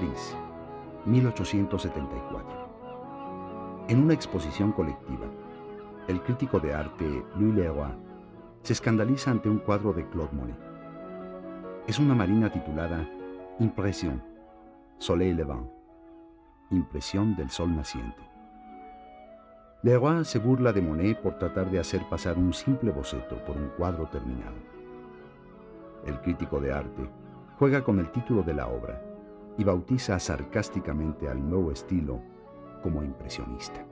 París, 1874. En una exposición colectiva, el crítico de arte Louis Leroy se escandaliza ante un cuadro de Claude Monet. Es una marina titulada Impression, Soleil Levant, Impresión del Sol Naciente. Leroy se burla de Monet por tratar de hacer pasar un simple boceto por un cuadro terminado. El crítico de arte juega con el título de la obra y bautiza sarcásticamente al nuevo estilo como impresionista.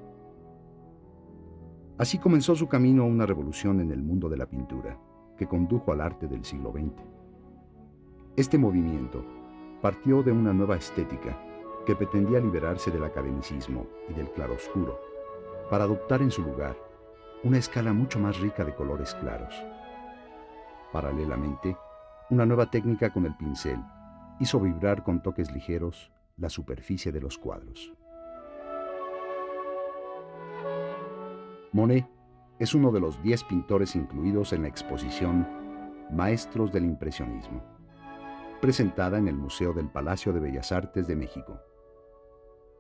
Así comenzó su camino a una revolución en el mundo de la pintura, que condujo al arte del siglo XX. Este movimiento partió de una nueva estética que pretendía liberarse del academicismo y del claroscuro para adoptar en su lugar una escala mucho más rica de colores claros. Paralelamente, una nueva técnica con el pincel hizo vibrar con toques ligeros la superficie de los cuadros. Monet es uno de los diez pintores incluidos en la exposición Maestros del Impresionismo, presentada en el Museo del Palacio de Bellas Artes de México.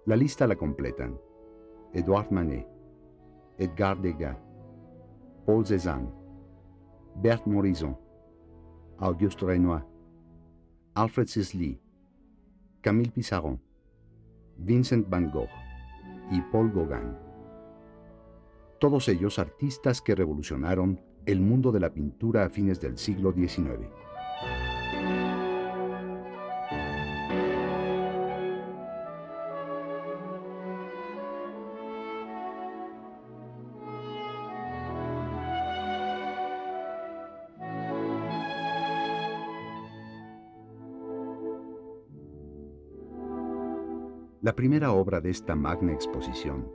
La lista la completan Edouard Manet, Edgar Degas, Paul Cézanne, Berthe Morisot, Auguste Renoir, Alfred Sisley, Camille Pissarron, Vincent van Gogh y Paul Gauguin. Todos ellos artistas que revolucionaron el mundo de la pintura a fines del siglo XIX. La primera obra de esta magna exposición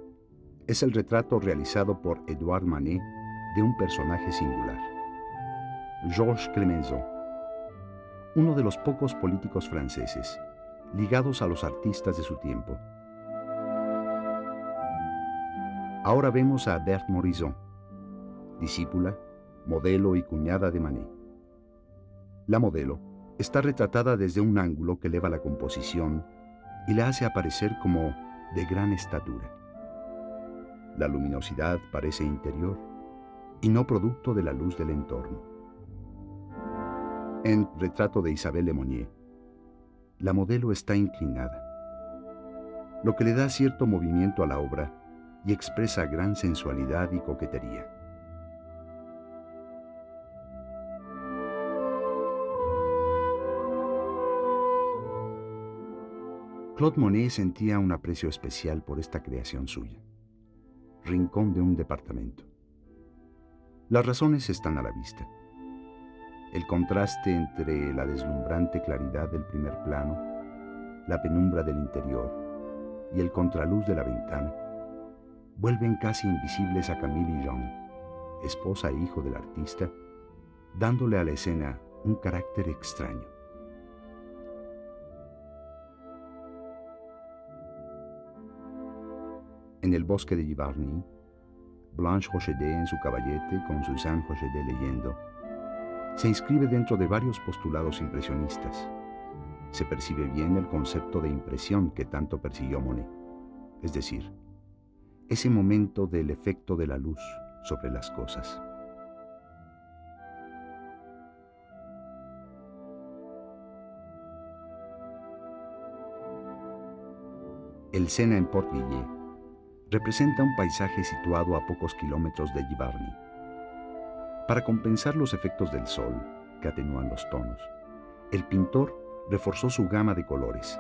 es el retrato realizado por Edouard Manet de un personaje singular, Georges Clemenceau, uno de los pocos políticos franceses ligados a los artistas de su tiempo. Ahora vemos a Berthe Morisot, discípula, modelo y cuñada de Manet. La modelo está retratada desde un ángulo que eleva la composición y la hace aparecer como de gran estatura. La luminosidad parece interior y no producto de la luz del entorno. En Retrato de Isabelle Lemonnier, la modelo está inclinada, lo que le da cierto movimiento a la obra y expresa gran sensualidad y coquetería. Claude Monet sentía un aprecio especial por esta creación suya. Rincón de un departamento. Las razones están a la vista. El contraste entre la deslumbrante claridad del primer plano, la penumbra del interior y el contraluz de la ventana vuelven casi invisibles a Camille y Jean, esposa e hijo del artista, dándole a la escena un carácter extraño. En el bosque de Givarny, Blanche Rochedet en su caballete con Suzanne Rochedet leyendo, se inscribe dentro de varios postulados impresionistas. Se percibe bien el concepto de impresión que tanto persiguió Monet, es decir, ese momento del efecto de la luz sobre las cosas. El Sena en Port Villiers representa un paisaje situado a pocos kilómetros de Givarny. Para compensar los efectos del sol, que atenúan los tonos, el pintor reforzó su gama de colores,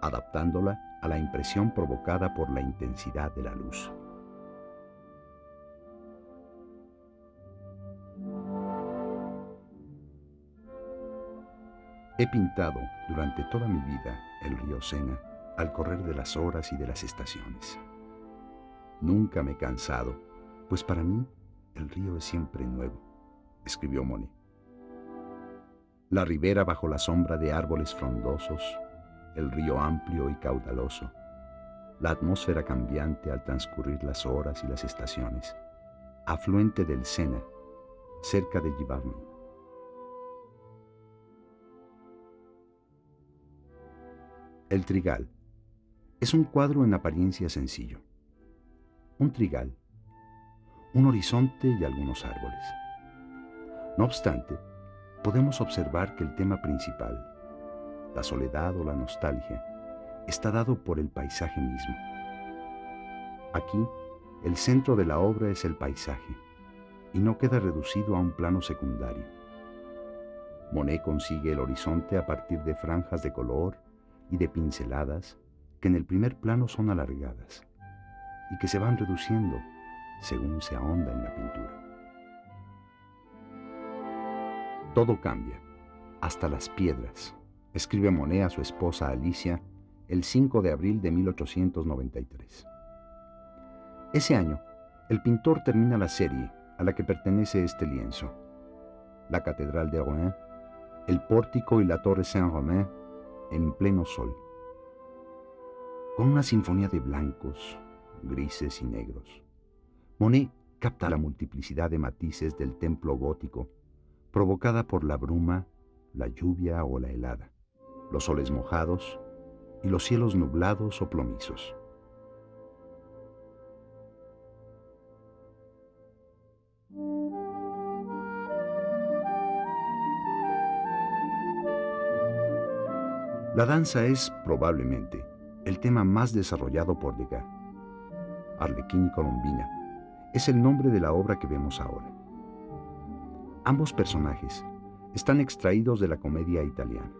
adaptándola a la impresión provocada por la intensidad de la luz. He pintado durante toda mi vida el río Sena al correr de las horas y de las estaciones. Nunca me he cansado, pues para mí el río es siempre nuevo, escribió Monet. La ribera bajo la sombra de árboles frondosos, el río amplio y caudaloso, la atmósfera cambiante al transcurrir las horas y las estaciones, afluente del Sena, cerca de Givarny. El trigal es un cuadro en apariencia sencillo. Un trigal, un horizonte y algunos árboles. No obstante, podemos observar que el tema principal, la soledad o la nostalgia, está dado por el paisaje mismo. Aquí, el centro de la obra es el paisaje y no queda reducido a un plano secundario. Monet consigue el horizonte a partir de franjas de color y de pinceladas que en el primer plano son alargadas y que se van reduciendo según se ahonda en la pintura. Todo cambia, hasta las piedras, escribe Monet a su esposa Alicia el 5 de abril de 1893. Ese año, el pintor termina la serie a la que pertenece este lienzo. La Catedral de Rouen, el pórtico y la Torre Saint-Romain en pleno sol. Con una sinfonía de blancos, grises y negros. Monet capta la multiplicidad de matices del templo gótico, provocada por la bruma, la lluvia o la helada, los soles mojados y los cielos nublados o plomizos. La danza es, probablemente, el tema más desarrollado por Degas. Arlequín y Colombina es el nombre de la obra que vemos ahora. Ambos personajes están extraídos de la comedia italiana.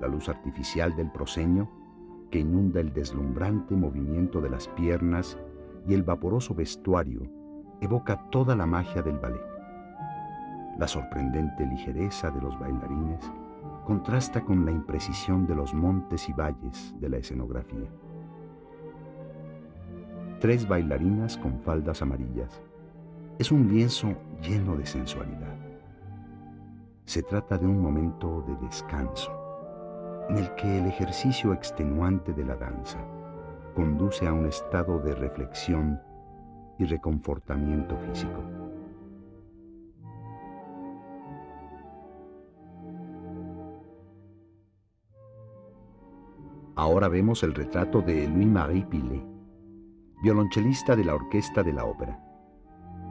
La luz artificial del proscenio, que inunda el deslumbrante movimiento de las piernas y el vaporoso vestuario, evoca toda la magia del ballet. La sorprendente ligereza de los bailarines contrasta con la imprecisión de los montes y valles de la escenografía. Tres bailarinas con faldas amarillas. Es un lienzo lleno de sensualidad. Se trata de un momento de descanso, en el que el ejercicio extenuante de la danza conduce a un estado de reflexión y reconfortamiento físico. Ahora vemos el retrato de Louis-Marie Pillet, violonchelista de la orquesta de la ópera.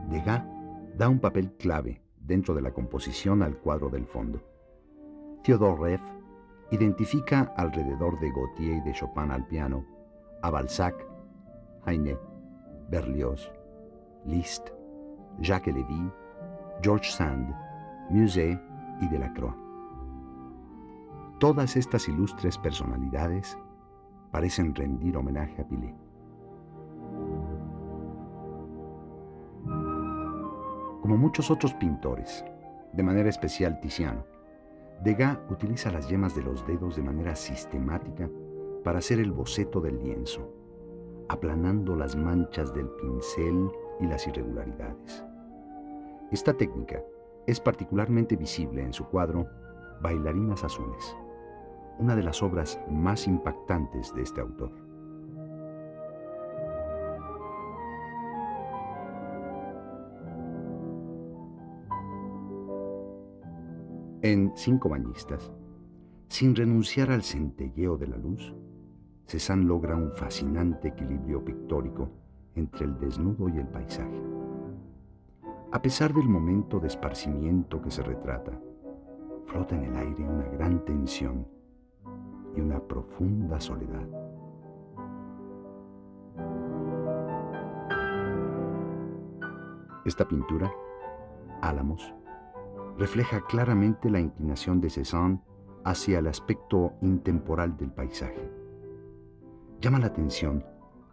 Degas da un papel clave dentro de la composición al cuadro del fondo. Theodore Reff identifica alrededor de Gautier y de Chopin al piano a Balzac, Heine, Berlioz, Liszt, Jacques Lévy, George Sand, Musset y Delacroix. Todas estas ilustres personalidades parecen rendir homenaje a Pilet. Como muchos otros pintores, de manera especial Tiziano, Degas utiliza las yemas de los dedos de manera sistemática para hacer el boceto del lienzo, aplanando las manchas del pincel y las irregularidades. Esta técnica es particularmente visible en su cuadro Bailarinas Azules una de las obras más impactantes de este autor. En Cinco Bañistas, sin renunciar al centelleo de la luz, Cézanne logra un fascinante equilibrio pictórico entre el desnudo y el paisaje. A pesar del momento de esparcimiento que se retrata, flota en el aire una gran tensión y una profunda soledad. Esta pintura, Álamos, refleja claramente la inclinación de Cézanne hacia el aspecto intemporal del paisaje. Llama la atención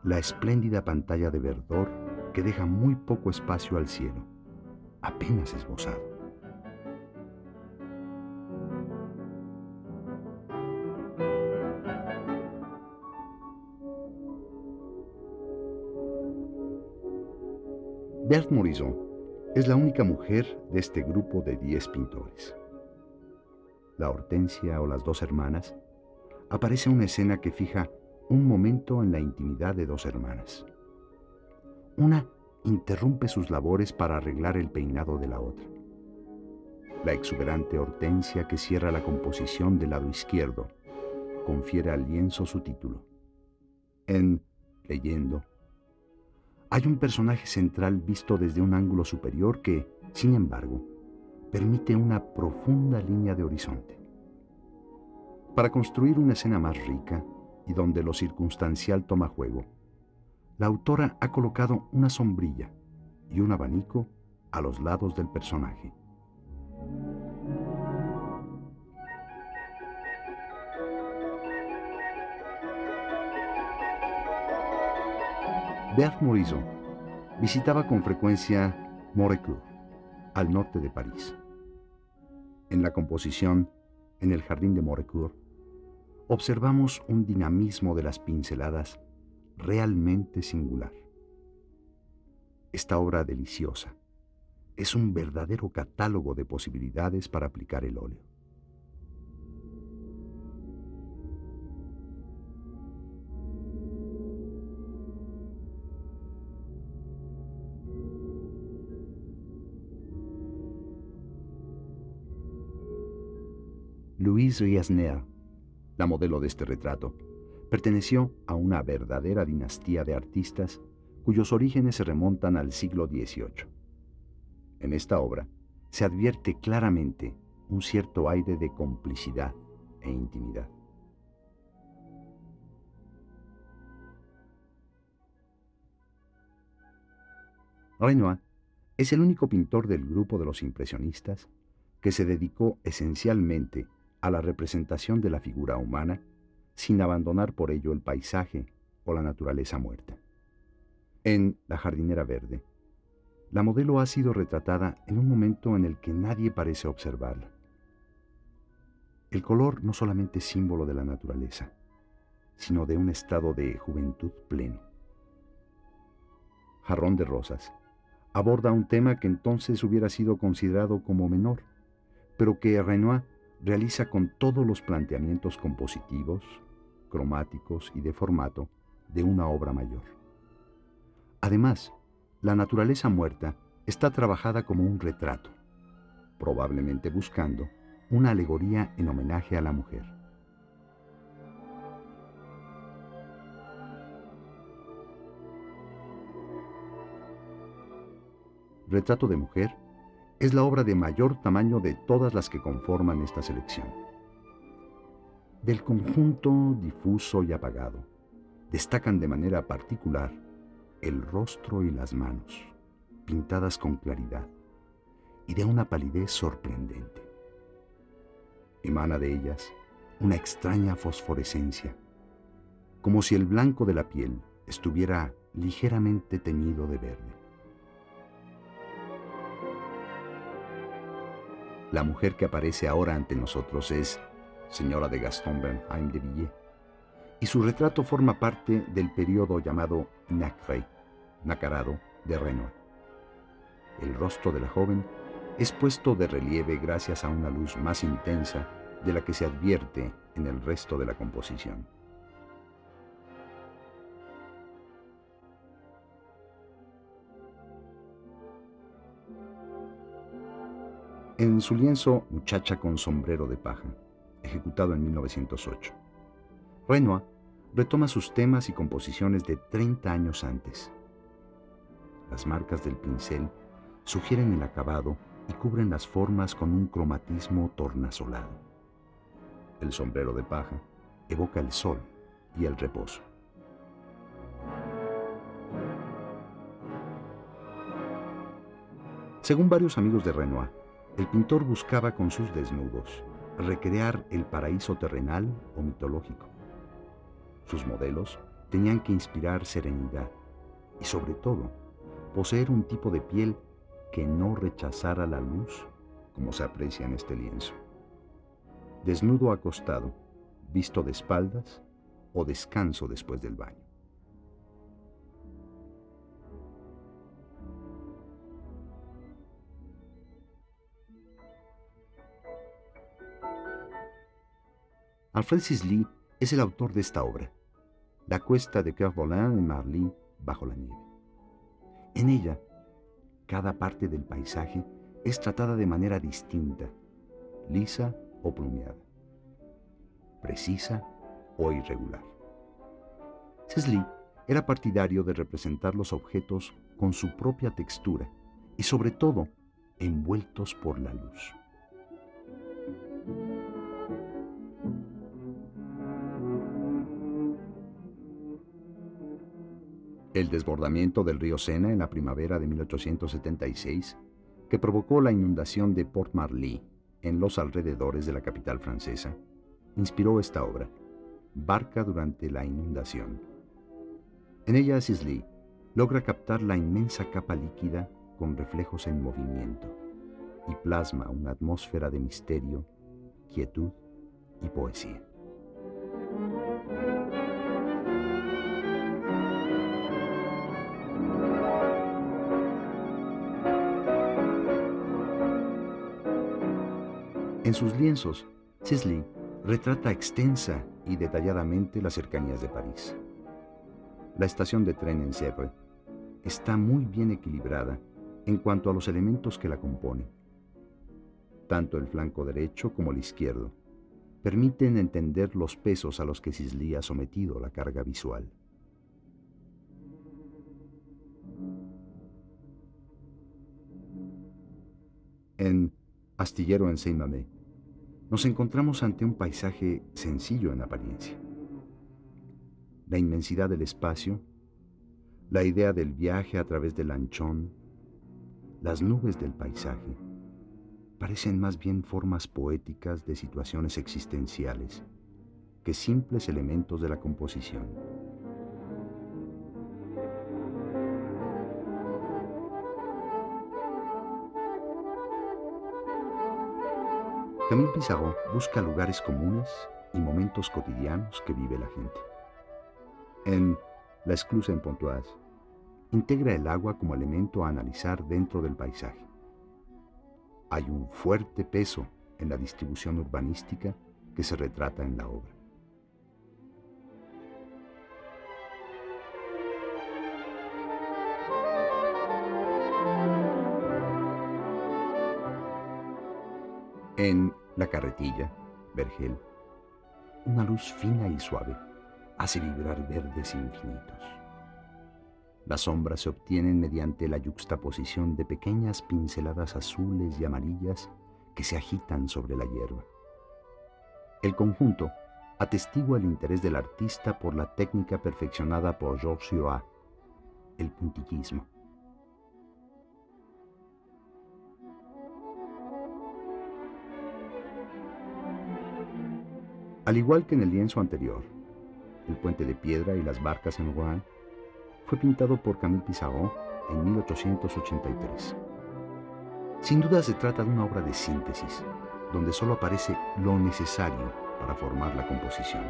la espléndida pantalla de verdor que deja muy poco espacio al cielo, apenas esbozado. Berthe Morisot es la única mujer de este grupo de 10 pintores. La Hortensia o las dos hermanas aparece una escena que fija un momento en la intimidad de dos hermanas. Una interrumpe sus labores para arreglar el peinado de la otra. La exuberante Hortensia que cierra la composición del lado izquierdo confiere al lienzo su título. En Leyendo, hay un personaje central visto desde un ángulo superior que, sin embargo, permite una profunda línea de horizonte. Para construir una escena más rica y donde lo circunstancial toma juego, la autora ha colocado una sombrilla y un abanico a los lados del personaje. Bert Morisot visitaba con frecuencia Morecourt, al norte de París. En la composición, en el jardín de Morecourt, observamos un dinamismo de las pinceladas realmente singular. Esta obra deliciosa es un verdadero catálogo de posibilidades para aplicar el óleo. Louise Riesner, la modelo de este retrato, perteneció a una verdadera dinastía de artistas cuyos orígenes se remontan al siglo XVIII. En esta obra se advierte claramente un cierto aire de complicidad e intimidad. Renoir es el único pintor del grupo de los impresionistas que se dedicó esencialmente a la representación de la figura humana sin abandonar por ello el paisaje o la naturaleza muerta. En La jardinera verde, la modelo ha sido retratada en un momento en el que nadie parece observarla. El color no solamente es símbolo de la naturaleza, sino de un estado de juventud pleno. Jarrón de Rosas aborda un tema que entonces hubiera sido considerado como menor, pero que Renoir realiza con todos los planteamientos compositivos, cromáticos y de formato de una obra mayor. Además, la naturaleza muerta está trabajada como un retrato, probablemente buscando una alegoría en homenaje a la mujer. Retrato de mujer es la obra de mayor tamaño de todas las que conforman esta selección. Del conjunto difuso y apagado, destacan de manera particular el rostro y las manos, pintadas con claridad y de una palidez sorprendente. Emana de ellas una extraña fosforescencia, como si el blanco de la piel estuviera ligeramente teñido de verde. La mujer que aparece ahora ante nosotros es señora de Gaston Bernheim de Villiers, y su retrato forma parte del periodo llamado Nacré, nacarado, de Renoir. El rostro de la joven es puesto de relieve gracias a una luz más intensa de la que se advierte en el resto de la composición. En su lienzo Muchacha con sombrero de paja, ejecutado en 1908, Renoir retoma sus temas y composiciones de 30 años antes. Las marcas del pincel sugieren el acabado y cubren las formas con un cromatismo tornasolado. El sombrero de paja evoca el sol y el reposo. Según varios amigos de Renoir, el pintor buscaba con sus desnudos recrear el paraíso terrenal o mitológico. Sus modelos tenían que inspirar serenidad y sobre todo poseer un tipo de piel que no rechazara la luz como se aprecia en este lienzo. Desnudo acostado, visto de espaldas o descanso después del baño. Alfred Sisley es el autor de esta obra, La cuesta de Kervolin en Marly bajo la nieve. En ella, cada parte del paisaje es tratada de manera distinta, lisa o plumeada, precisa o irregular. Sisley era partidario de representar los objetos con su propia textura y sobre todo envueltos por la luz. El desbordamiento del río Sena en la primavera de 1876, que provocó la inundación de Port Marly en los alrededores de la capital francesa, inspiró esta obra, Barca durante la inundación. En ella Sisley logra captar la inmensa capa líquida con reflejos en movimiento y plasma una atmósfera de misterio, quietud y poesía. En sus lienzos, Sisley retrata extensa y detalladamente las cercanías de París. La estación de tren en Sèvres está muy bien equilibrada en cuanto a los elementos que la componen. Tanto el flanco derecho como el izquierdo permiten entender los pesos a los que Sisley ha sometido la carga visual. En Astillero en Saint-Mamé, nos encontramos ante un paisaje sencillo en apariencia. La inmensidad del espacio, la idea del viaje a través del anchón, las nubes del paisaje, parecen más bien formas poéticas de situaciones existenciales que simples elementos de la composición. Camille Pizarro busca lugares comunes y momentos cotidianos que vive la gente. En La Esclusa en Pontoise, integra el agua como elemento a analizar dentro del paisaje. Hay un fuerte peso en la distribución urbanística que se retrata en la obra. En La carretilla, Vergel, una luz fina y suave hace vibrar verdes infinitos. Las sombras se obtienen mediante la yuxtaposición de pequeñas pinceladas azules y amarillas que se agitan sobre la hierba. El conjunto atestigua el interés del artista por la técnica perfeccionada por Georges Seurat, el puntillismo. Al igual que en el lienzo anterior, el puente de piedra y las barcas en Rouen, fue pintado por Camille Pissarro en 1883. Sin duda se trata de una obra de síntesis, donde solo aparece lo necesario para formar la composición.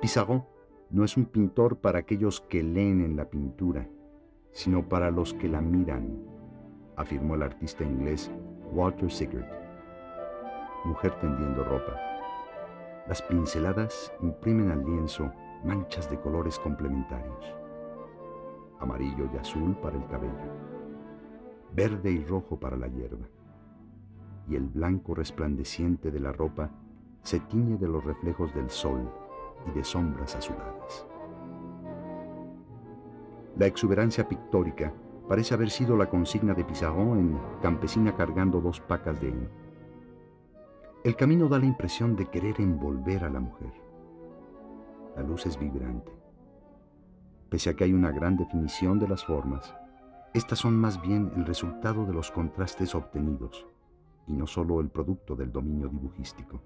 Pissarro no es un pintor para aquellos que leen en la pintura, sino para los que la miran, afirmó el artista inglés Walter Sigurd. Mujer tendiendo ropa. Las pinceladas imprimen al lienzo manchas de colores complementarios. Amarillo y azul para el cabello, verde y rojo para la hierba, y el blanco resplandeciente de la ropa se tiñe de los reflejos del sol y de sombras azuladas. La exuberancia pictórica parece haber sido la consigna de Pizarro en Campesina cargando dos pacas de heno. El camino da la impresión de querer envolver a la mujer. La luz es vibrante. Pese a que hay una gran definición de las formas, estas son más bien el resultado de los contrastes obtenidos y no solo el producto del dominio dibujístico.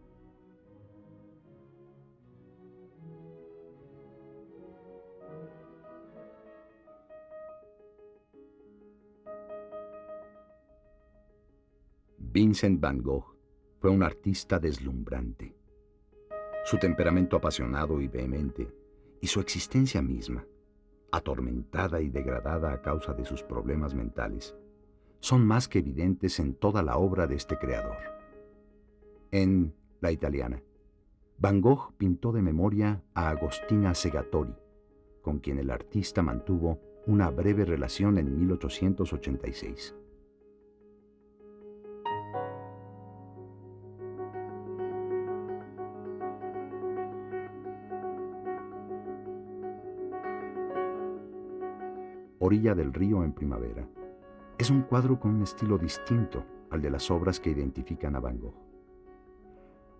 Vincent van Gogh fue un artista deslumbrante. Su temperamento apasionado y vehemente, y su existencia misma, atormentada y degradada a causa de sus problemas mentales, son más que evidentes en toda la obra de este creador. En La Italiana, Van Gogh pintó de memoria a Agostina Segatori, con quien el artista mantuvo una breve relación en 1886. Orilla del río en primavera, es un cuadro con un estilo distinto al de las obras que identifican a Van Gogh.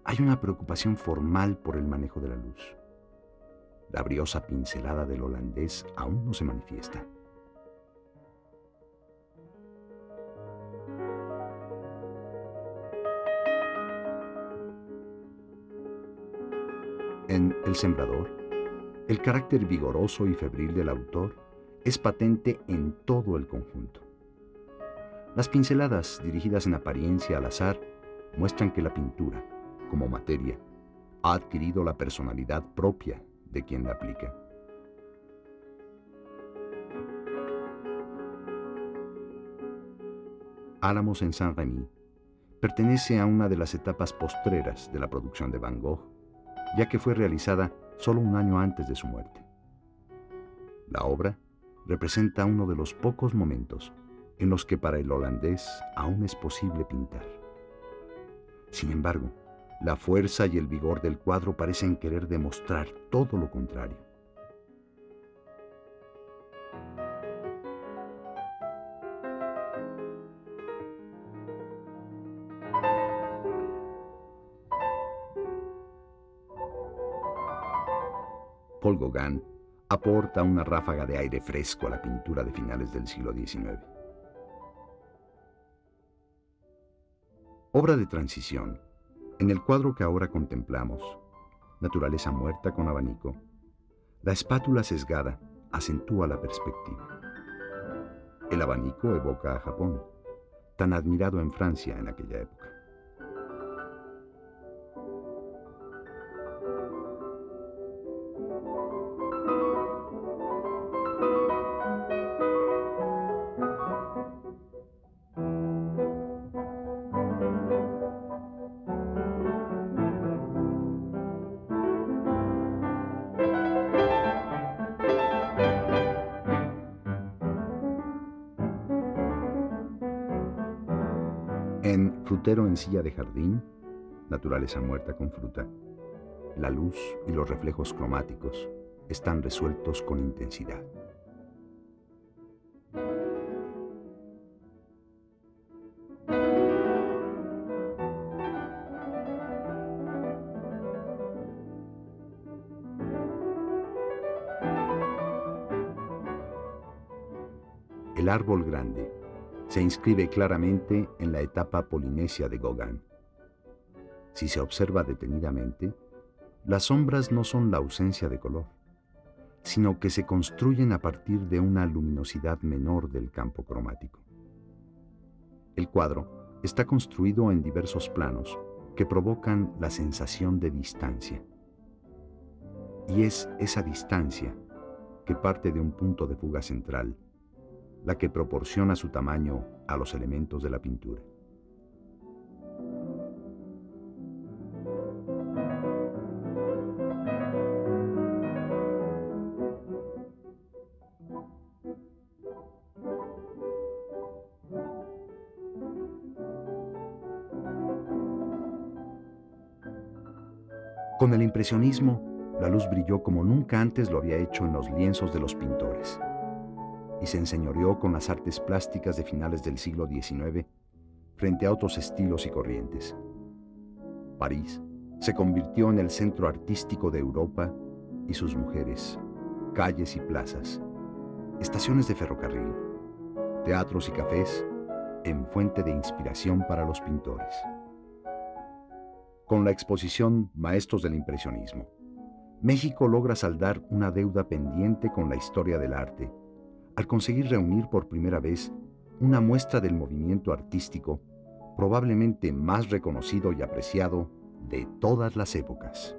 Hay una preocupación formal por el manejo de la luz. La briosa pincelada del holandés aún no se manifiesta. En El Sembrador, el carácter vigoroso y febril del autor es patente en todo el conjunto. Las pinceladas, dirigidas en apariencia al azar, muestran que la pintura, como materia, ha adquirido la personalidad propia de quien la aplica. Álamos en Saint-Rémy pertenece a una de las etapas postreras de la producción de Van Gogh, ya que fue realizada solo un año antes de su muerte. La obra representa uno de los pocos momentos en los que para el holandés aún es posible pintar. Sin embargo, la fuerza y el vigor del cuadro parecen querer demostrar todo lo contrario. Paul Gauguin aporta una ráfaga de aire fresco a la pintura de finales del siglo XIX. Obra de transición. En el cuadro que ahora contemplamos, Naturaleza muerta con abanico, la espátula sesgada acentúa la perspectiva. El abanico evoca a Japón, tan admirado en Francia en aquella época. Silla de jardín, naturaleza muerta con fruta, la luz y los reflejos cromáticos están resueltos con intensidad. El árbol grande se inscribe claramente en la etapa polinesia de Gauguin. Si se observa detenidamente, las sombras no son la ausencia de color, sino que se construyen a partir de una luminosidad menor del campo cromático. El cuadro está construido en diversos planos que provocan la sensación de distancia. Y es esa distancia que parte de un punto de fuga central la que proporciona su tamaño a los elementos de la pintura. Con el impresionismo, la luz brilló como nunca antes lo había hecho en los lienzos de los pintores y se enseñoreó con las artes plásticas de finales del siglo XIX frente a otros estilos y corrientes. París se convirtió en el centro artístico de Europa y sus mujeres, calles y plazas, estaciones de ferrocarril, teatros y cafés en fuente de inspiración para los pintores. Con la exposición Maestros del Impresionismo, México logra saldar una deuda pendiente con la historia del arte al conseguir reunir por primera vez una muestra del movimiento artístico probablemente más reconocido y apreciado de todas las épocas.